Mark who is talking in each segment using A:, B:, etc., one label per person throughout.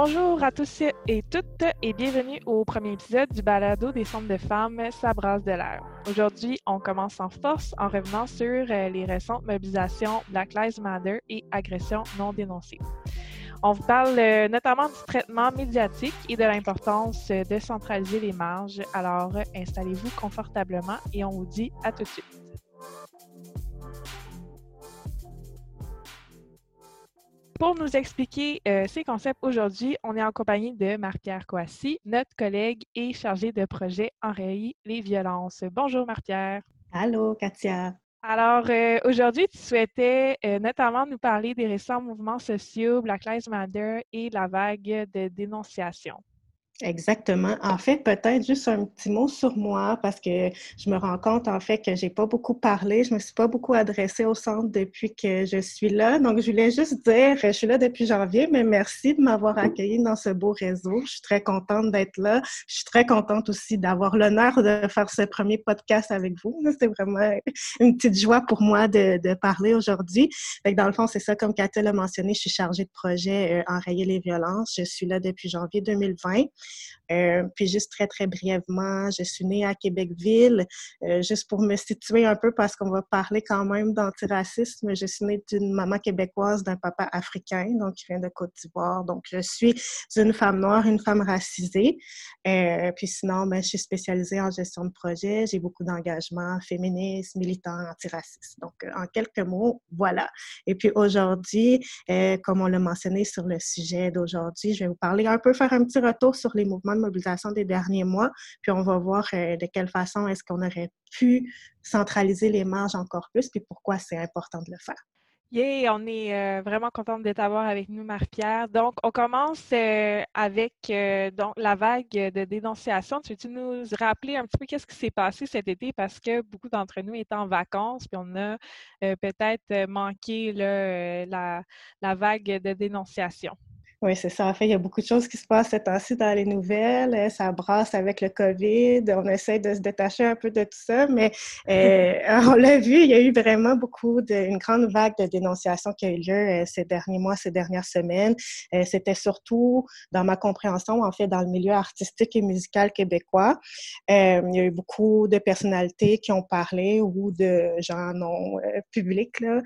A: Bonjour à tous et toutes et bienvenue au premier épisode du balado des centres de femmes S'abrasse de l'air. Aujourd'hui, on commence en force en revenant sur euh, les récentes mobilisations Black Lives Matter et agressions non dénoncées. On vous parle euh, notamment du traitement médiatique et de l'importance de centraliser les marges. Alors, installez-vous confortablement et on vous dit à tout de suite. Pour nous expliquer euh, ces concepts aujourd'hui, on est en compagnie de Marc-Pierre Coissy, notre collègue et chargé de projet Enrayer les violences. Bonjour Marc-Pierre.
B: Allô Katia.
A: Alors, euh, aujourd'hui, tu souhaitais euh, notamment nous parler des récents mouvements sociaux Black Lives Matter et la vague de dénonciation.
B: Exactement. En fait, peut-être juste un petit mot sur moi parce que je me rends compte en fait que j'ai pas beaucoup parlé, je me suis pas beaucoup adressée au centre depuis que je suis là. Donc, je voulais juste dire, je suis là depuis janvier, mais merci de m'avoir accueilli dans ce beau réseau. Je suis très contente d'être là. Je suis très contente aussi d'avoir l'honneur de faire ce premier podcast avec vous. C'est vraiment une petite joie pour moi de, de parler aujourd'hui. Dans le fond, c'est ça, comme Cathy l'a mentionné, je suis chargée de projet euh, Enrayer les violences. Je suis là depuis janvier 2020. Euh, puis juste très, très brièvement, je suis née à Québecville, euh, juste pour me situer un peu parce qu'on va parler quand même d'antiracisme. Je suis née d'une maman québécoise, d'un papa africain, donc qui vient de Côte d'Ivoire. Donc, je suis une femme noire, une femme racisée. Euh, puis sinon, ben, je suis spécialisée en gestion de projet. J'ai beaucoup d'engagement féministe, militant, antiraciste. Donc, en quelques mots, voilà. Et puis aujourd'hui, comme on l'a mentionné sur le sujet d'aujourd'hui, je vais vous parler un peu, faire un petit retour sur les mouvements de mobilisation des derniers mois, puis on va voir euh, de quelle façon est-ce qu'on aurait pu centraliser les marges encore plus, puis pourquoi c'est important de le faire.
A: Yeah, on est euh, vraiment contente de t'avoir avec nous, Marie-Pierre. Donc, on commence euh, avec donc, la vague de dénonciation. Tu veux-tu nous rappeler un petit peu qu'est-ce qui s'est passé cet été? Parce que beaucoup d'entre nous étaient en vacances, puis on a peut-être manqué la, la vague de dénonciation.
B: Oui, c'est ça. En fait, il y a beaucoup de choses qui se passent cette temps-ci dans les nouvelles. Euh, ça brasse avec le COVID. On essaie de se détacher un peu de tout ça, mais euh, on l'a vu, il y a eu vraiment beaucoup de, une grande vague de dénonciation qui a eu lieu euh, ces derniers mois, ces dernières semaines. C'était surtout, dans ma compréhension, en fait, dans le milieu artistique et musical québécois. il y a eu beaucoup de personnalités qui ont parlé ou de gens non publics là,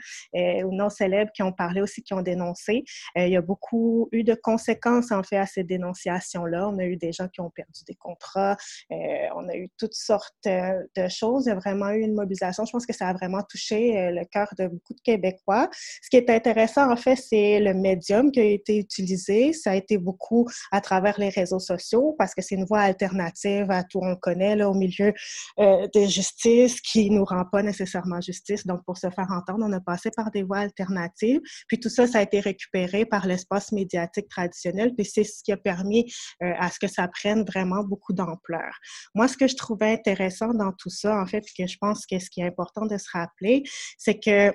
B: ou non célèbres qui ont parlé aussi, qui ont dénoncé. il y a beaucoup eu de conséquences, en fait, à ces dénonciations-là. On a eu des gens qui ont perdu des contrats, euh, on a eu toutes sortes euh, de choses. Il y a vraiment eu une mobilisation. Je pense que ça a vraiment touché euh, le cœur de beaucoup de Québécois. Ce qui est intéressant, en fait, c'est le médium qui a été utilisé. Ça a été beaucoup à travers les réseaux sociaux parce que c'est une voie alternative à tout on connaît au milieu de justice qui nous rend pas nécessairement justice. Donc, pour se faire entendre, on a passé par des voies alternatives. Puis tout ça, ça a été récupéré par l'espace médiatique traditionnelle, puis c'est ce qui a permis euh, à ce que ça prenne vraiment beaucoup d'ampleur. Moi, ce que je trouvais intéressant dans tout ça, en fait, que je pense que ce qui est important de se rappeler, c'est que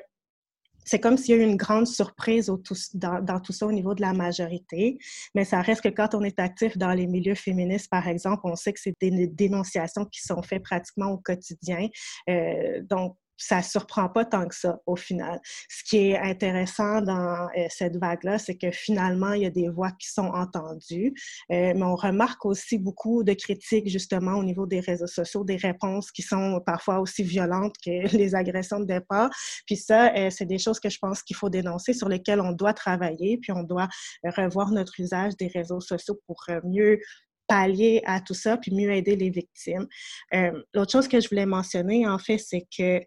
B: c'est comme s'il y a eu une grande surprise dans, dans, tout ça au niveau de la majorité, mais ça reste que quand on est actif dans les milieux féministes, par exemple, on sait que c'est des dénonciations qui sont faites pratiquement au quotidien. Euh, donc, ça surprend pas tant que ça au final. Ce qui est intéressant dans euh, cette vague-là, c'est que finalement, il y a des voix qui sont entendues, euh, mais on remarque aussi beaucoup de critiques justement au niveau des réseaux sociaux, des réponses qui sont parfois aussi violentes que les agressions de départ. Puis ça, euh, c'est des choses que je pense qu'il faut dénoncer, sur lesquelles on doit travailler, puis on doit revoir notre usage des réseaux sociaux pour mieux pallier à tout ça, puis mieux aider les victimes. Euh, l'autre chose que je voulais mentionner, en fait, c'est que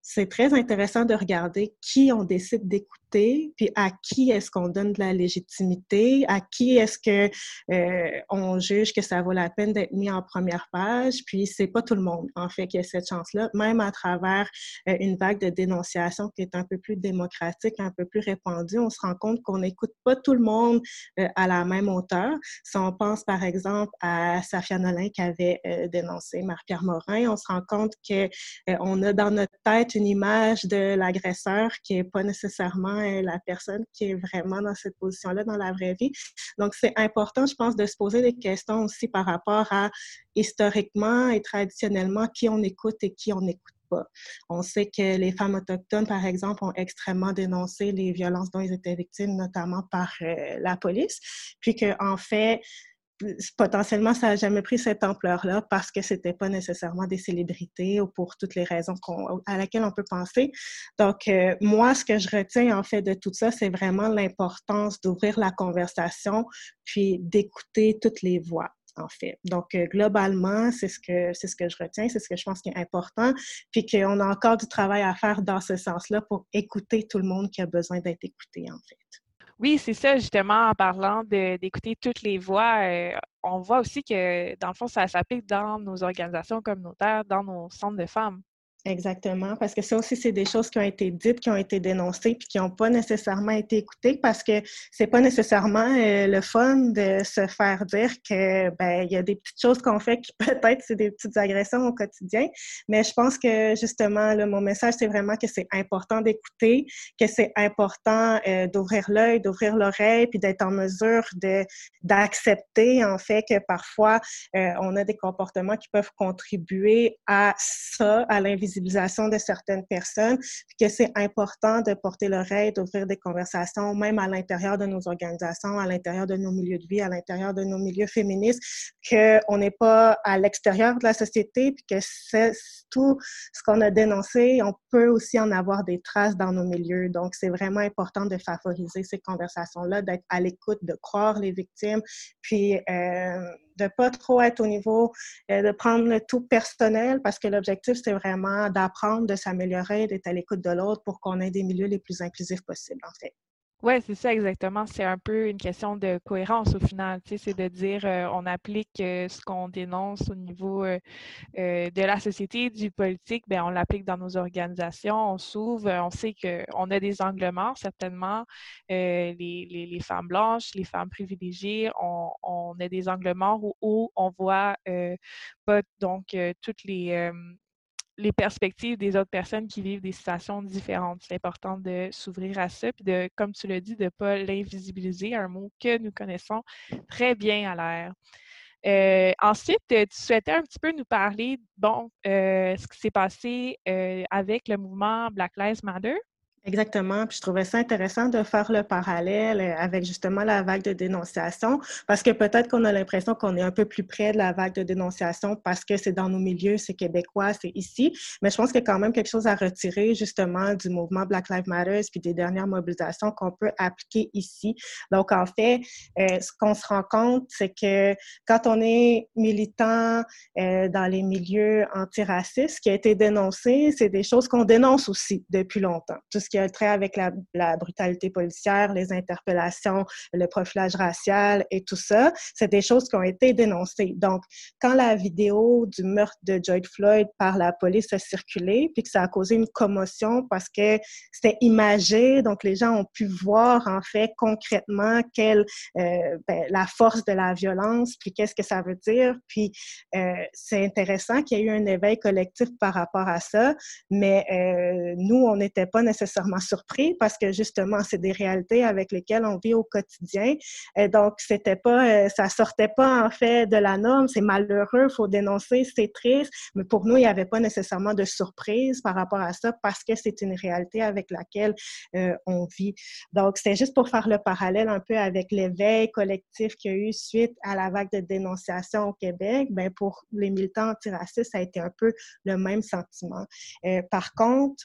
B: c'est très intéressant de regarder qui on décide d'écouter puis à qui est-ce qu'on donne de la légitimité, à qui est-ce que euh, on juge que ça vaut la peine d'être mis en première page, puis c'est pas tout le monde en fait qui a cette chance-là, même à travers euh, une vague de dénonciation qui est un peu plus démocratique, un peu plus répandue, on se rend compte qu'on n'écoute pas tout le monde euh, à la même hauteur. Si on pense par exemple à Safia Nolin qui avait dénoncé Marc-Pierre Morin, on se rend compte que on a dans notre tête une image de l'agresseur qui est pas nécessairement la personne qui est vraiment dans cette position-là dans la vraie vie. Donc, c'est important, je pense, de se poser des questions aussi par rapport à historiquement et traditionnellement qui on écoute et qui on n'écoute pas. On sait que les femmes autochtones, par exemple, ont extrêmement dénoncé les violences dont ils étaient victimes, notamment par euh, la police, puis qu'en en fait, potentiellement, ça n'a jamais pris cette ampleur-là parce que c'était pas nécessairement des célébrités ou pour toutes les raisons à laquelle on peut penser. Donc, euh, moi, ce que je retiens en fait de tout ça, c'est vraiment l'importance d'ouvrir la conversation puis d'écouter toutes les voix en fait. Donc, euh, globalement, c'est ce que ce que je retiens, c'est ce que je pense qui est important, puis qu'on a encore du travail à faire dans ce sens-là pour écouter tout le monde qui a besoin d'être écouté, en fait.
A: Oui, c'est ça, justement, en parlant d'écouter toutes les voix, euh, on voit aussi que, dans le fond, ça s'applique dans nos organisations communautaires, dans nos centres de femmes.
B: Exactement, parce que ça aussi, c'est des choses qui ont été dites, qui ont été dénoncées, puis qui n'ont pas nécessairement été écoutées, parce que c'est pas nécessairement euh, le fun de se faire dire que ben il y a des petites choses qu'on fait qui peut-être c'est des petites agressions au quotidien, mais je pense que justement, là, mon message, c'est vraiment que c'est important d'écouter, que c'est important euh, d'ouvrir l'œil, d'ouvrir l'oreille, puis d'être en mesure de d'accepter en fait que parfois euh, on a des comportements qui peuvent contribuer à ça, à l'invisibilité de certaines personnes, que c'est important de porter l'oreille, d'ouvrir des conversations, même à l'intérieur de nos organisations, à l'intérieur de nos milieux de vie, à l'intérieur de nos milieux féministes, qu'on n'est pas à l'extérieur de la société, puis que c'est tout ce qu'on a dénoncé, on peut aussi en avoir des traces dans nos milieux. Donc, c'est vraiment important de favoriser ces conversations-là, d'être à l'écoute, de croire les victimes, puis euh, de pas trop être au niveau euh, de prendre le tout personnel parce que l'objectif, c'est vraiment d'apprendre, de s'améliorer, d'être à l'écoute de l'autre pour qu'on ait des milieux les plus inclusifs possibles, en fait.
A: Oui, c'est ça exactement. C'est un peu une question de cohérence au final. C'est de dire euh, on applique euh, ce qu'on dénonce au niveau euh, de la société, du politique, bien, on l'applique dans nos organisations, on s'ouvre, on sait qu'on a des angles morts, certainement. Les, les, les, femmes blanches, les femmes privilégiées, on, on a des angles morts où, où on voit pas donc toutes les les perspectives des autres personnes qui vivent des situations différentes. C'est important de s'ouvrir à ça, puis de, comme tu l'as dit, de ne pas l'invisibiliser, un mot que nous connaissons très bien à l'air. Euh, ensuite, tu souhaitais un petit peu nous parler, bon, euh, ce qui s'est passé euh, avec le mouvement Black Lives Matter.
B: Exactement. Puis je trouvais ça intéressant de faire le parallèle euh, avec justement la vague de dénonciation, parce que peut-être qu'on a l'impression qu'on est un peu plus près de la vague de dénonciation parce que c'est dans nos milieux, c'est québécois, c'est ici. Mais je pense qu'il y a quand même quelque chose à retirer justement du mouvement Black Lives Matter puis des dernières mobilisations qu'on peut appliquer ici. Donc en fait, euh, ce qu'on se rend compte, c'est que quand on est militant euh, dans les milieux antiracistes, ce qui a été dénoncé, c'est des choses qu'on dénonce aussi depuis longtemps. Qui a trait avec la, brutalité policière, les interpellations, le profilage racial et tout ça, c'est des choses qui ont été dénoncées. Donc, quand la vidéo du meurtre de George Floyd par la police a circulé, puis que ça a causé une commotion parce que c'était imagé, donc les gens ont pu voir en fait concrètement quelle euh, ben, la force de la violence, puis qu'est-ce que ça veut dire. Puis euh, c'est intéressant qu'il y ait eu un éveil collectif par rapport à ça, mais euh, nous, on n'était pas nécessairement surpris parce que justement, c'est des réalités avec lesquelles on vit au quotidien. Et donc, c'était pas, euh, ça sortait pas en fait de la norme. C'est malheureux, faut dénoncer, c'est triste. Mais pour nous, il n'y avait pas nécessairement de surprise par rapport à ça parce que c'est une réalité avec laquelle euh, on vit. Donc, c'est juste pour faire le parallèle un peu avec l'éveil collectif qu'il y a eu suite à la vague de dénonciation au Québec. Ben, pour les militants antiracistes, ça a été un peu le même sentiment. Euh, par contre,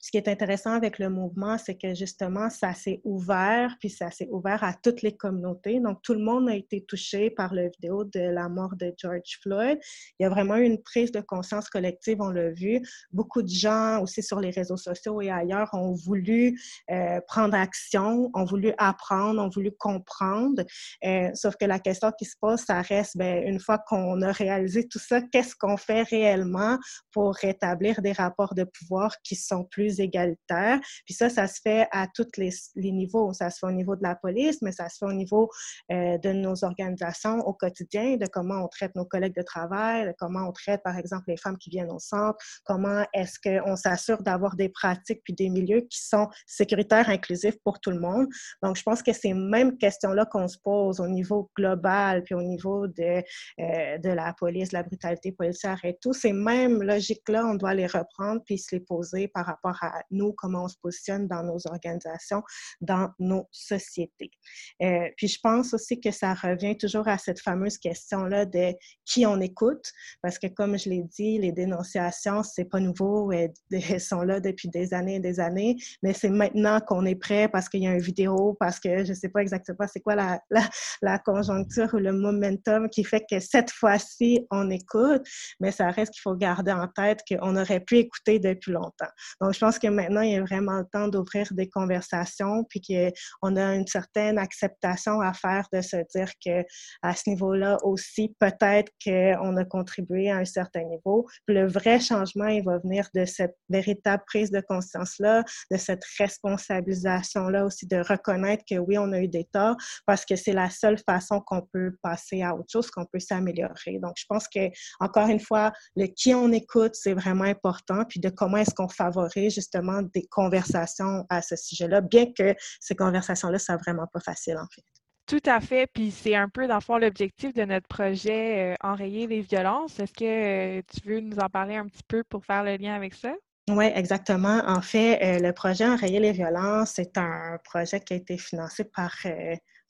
B: ce qui est intéressant avec le mouvement, c'est que justement, ça s'est ouvert, puis ça s'est ouvert à toutes les communautés. Donc, tout le monde a été touché par la vidéo de la mort de George Floyd. Il y a vraiment eu une prise de conscience collective, on l'a vu. Beaucoup de gens, aussi sur les réseaux sociaux et ailleurs, ont voulu euh, prendre action, ont voulu apprendre, ont voulu comprendre. Euh, sauf que la question qui se pose, ça reste, ben, une fois qu'on a réalisé tout ça, qu'est-ce qu'on fait réellement pour rétablir des rapports de pouvoir qui sont plus plus égalitaire. Puis ça, ça se fait à tous les, niveaux. Ça se fait au niveau de la police, mais ça se fait au niveau euh, de nos organisations au quotidien, de comment on traite nos collègues de travail, de comment on traite, par exemple, les femmes qui viennent au centre, comment est-ce qu'on s'assure d'avoir des pratiques puis des milieux qui sont sécuritaires, inclusifs pour tout le monde. Donc, je pense que ces mêmes questions-là qu'on se pose au niveau global puis au niveau de, euh, de la police, la brutalité policière et tout, ces mêmes logiques-là, on doit les reprendre puis se les poser par rapport à nous, comment on se positionne dans nos organisations, dans nos sociétés. Euh, puis je pense aussi que ça revient toujours à cette fameuse question-là de qui on écoute, parce que comme je l'ai dit, les dénonciations, c'est pas nouveau, elles, sont là depuis des années et des années, mais c'est maintenant qu'on est prêt parce qu'il y a une vidéo, parce que je sais pas exactement c'est quoi la, la, la, conjoncture ou le momentum qui fait que cette fois-ci, on écoute, mais ça reste qu'il faut garder en tête qu'on aurait pu écouter depuis longtemps. Donc, je pense que maintenant, il a vraiment le temps d'ouvrir des conversations, puis qu'on a une certaine acceptation à faire de se dire que à ce niveau-là aussi, peut-être qu'on a contribué à un certain niveau. le vrai changement, il va venir de cette véritable prise de conscience-là, de cette responsabilisation-là aussi, de reconnaître que oui, on a eu des torts, parce que c'est la seule façon qu'on peut passer à autre chose, qu'on peut s'améliorer. Donc, je pense que, encore une fois, le qui on écoute, c'est vraiment important, puis de comment est-ce qu'on favorise justement des conversations à ce sujet-là, bien que ces conversations-là, c'est vraiment pas facile, en fait.
A: Tout à fait. Puis c'est un peu, dans le fond, l'objectif de notre projet euh, Enrayer les violences. Est-ce que euh, tu veux nous en parler un petit peu pour faire le lien avec ça?
B: Oui, exactement. En fait, euh, le projet Enrayer les violences, c'est un projet qui a été financé par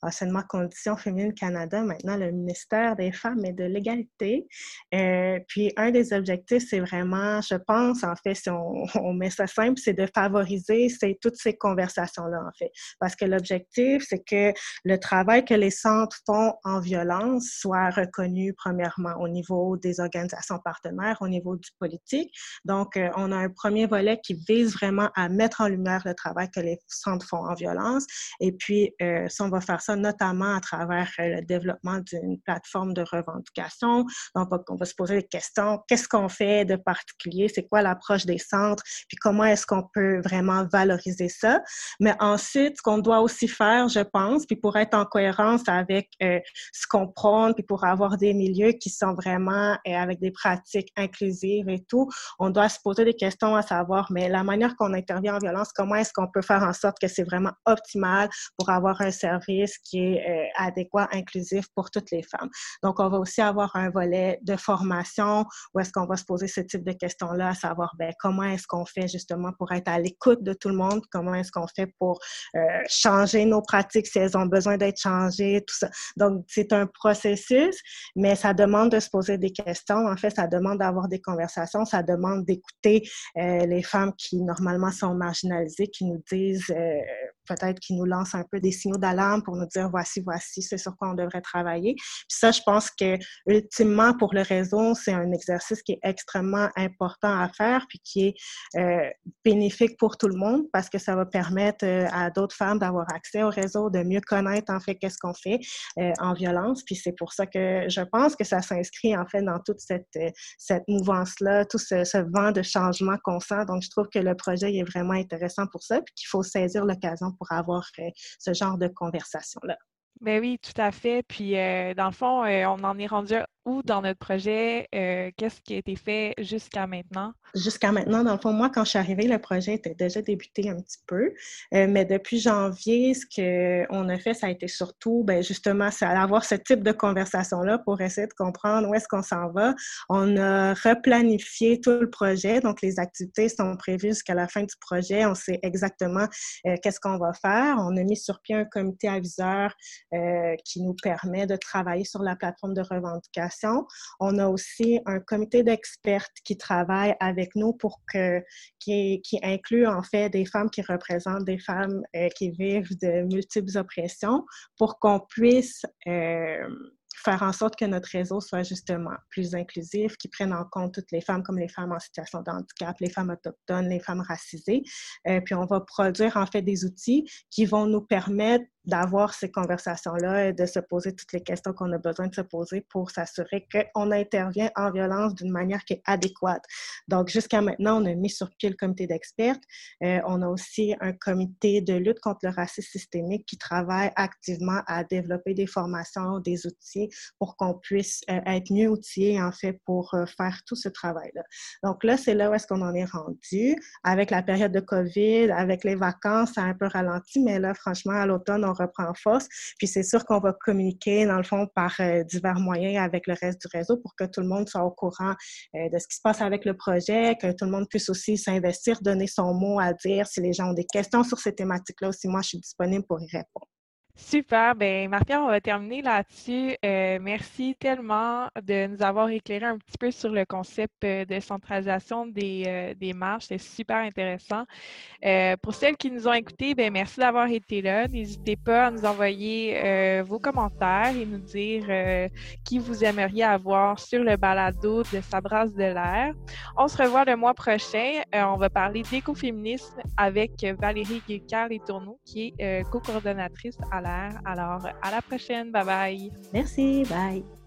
B: Enseignement Conditions féminines Canada, maintenant le ministère des Femmes et de l'égalité. Euh, puis un des objectifs, c'est vraiment, je pense, en fait, si on, met ça simple, c'est de favoriser toutes ces conversations-là, en fait. Parce que l'objectif, c'est que le travail que les centres font en violence soit reconnu, premièrement, au niveau des organisations partenaires, au niveau du politique. Donc, euh, on a un premier volet qui vise vraiment à mettre en lumière le travail que les centres font en violence. Et puis, euh, si on va faire ça notamment à travers euh, le développement d'une plateforme de revendication. Donc, on va se poser des questions. Qu'est-ce qu'on fait de particulier? C'est quoi l'approche des centres? Puis comment est-ce qu'on peut vraiment valoriser ça? Mais ensuite, ce qu'on doit aussi faire, je pense, puis pour être en cohérence avec euh, ce qu'on prône, puis pour avoir des milieux qui sont vraiment euh, avec des pratiques inclusives et tout, on doit se poser des questions à savoir, mais la manière qu'on intervient en violence, comment est-ce qu'on peut faire en sorte que c'est vraiment optimal pour avoir un service qui est euh, adéquat, inclusif pour toutes les femmes. Donc, on va aussi avoir un volet de formation où est-ce qu'on va se poser ce type de questions-là, à savoir ben, comment est-ce qu'on fait justement pour être à l'écoute de tout le monde, comment est-ce qu'on fait pour euh, changer nos pratiques si elles ont besoin d'être changées, tout ça? Donc, c'est un processus, mais ça demande de se poser des questions. En fait, ça demande d'avoir des conversations, ça demande d'écouter euh, les femmes qui normalement sont marginalisées, qui nous disent peut-être qui nous lancent un peu des signaux d'alarme pour nous dire voici, voici, c'est sur quoi on devrait travailler. Puis ça, je pense que ultimement pour le réseau, c'est un exercice qui est extrêmement important à faire puis qui est euh, bénéfique pour tout le monde parce que ça va permettre euh, à d'autres femmes d'avoir accès au réseau, de mieux connaître en fait qu'est-ce qu'on fait euh, en violence. Puis c'est pour ça que je pense que ça s'inscrit en fait dans toute cette, cette mouvance-là, tout ce, ce vent de changement qu'on sent. Donc je trouve que le projet est vraiment intéressant pour ça puis qu'il faut saisir l'occasion pour avoir ce genre de conversation-là.
A: Ben oui, tout à fait. Puis, euh, dans le fond, euh, on en est rendu dans notre projet? Euh, qu'est-ce qui a été fait jusqu'à maintenant?
B: Jusqu'à maintenant, dans le fond, moi, quand je suis arrivée, le projet était déjà débuté un petit peu. mais depuis janvier, ce qu'on a fait, ça a été surtout, ben, justement, c'est avoir ce type de conversation-là pour essayer de comprendre où est-ce qu'on s'en va. On a replanifié tout le projet. Donc, les activités sont prévues jusqu'à la fin du projet. On sait exactement qu'est-ce qu'on va faire. On a mis sur pied un comité aviseur euh, qui nous permet de travailler sur la plateforme de revendication. On a aussi un comité d'experts qui travaille avec nous pour que, qui, inclut en fait des femmes qui représentent des femmes euh, qui vivent de multiples oppressions pour qu'on puisse euh, faire en sorte que notre réseau soit justement plus inclusif, qui prenne en compte toutes les femmes comme les femmes en situation de handicap, les femmes autochtones, les femmes racisées. puis on va produire en fait des outils qui vont nous permettre d'avoir ces conversations-là et de se poser toutes les questions qu'on a besoin de se poser pour s'assurer qu'on intervient en violence d'une manière qui est adéquate. Donc, jusqu'à maintenant, on a mis sur pied le comité d'experts. Euh, on a aussi un comité de lutte contre le racisme systémique qui travaille activement à développer des formations, des outils pour qu'on puisse euh, être mieux outillé, en fait, pour euh, faire tout ce travail-là. Donc là, c'est là où est-ce qu'on en est rendu. Avec la période de COVID, avec les vacances, ça a un peu ralenti, mais là, franchement, à l'automne, on reprend force. Puis c'est sûr qu'on va communiquer, dans le fond, par euh, divers moyens avec le reste du réseau pour que tout le monde soit au courant de ce qui se passe avec le projet, que tout le monde puisse aussi s'investir, donner son mot à dire. Si les gens ont des questions sur ces thématiques-là aussi, moi, je suis disponible pour y répondre.
A: Super. Ben, Martin, on va terminer là-dessus. Euh, merci tellement de nous avoir éclairé un petit peu sur le concept euh, de centralisation des, euh, des marches. C'est super intéressant. pour celles qui nous ont écoutés, ben, merci d'avoir été là. N'hésitez pas à nous envoyer vos commentaires et nous dire qui vous aimeriez avoir sur le balado de Sabras de l'air. On se revoit le mois prochain. on va parler d'écoféminisme avec Valérie Guécard-Les-Tourneaux, qui est co-coordonnatrice à la alors, à la prochaine. Bye bye.
B: Merci. Bye.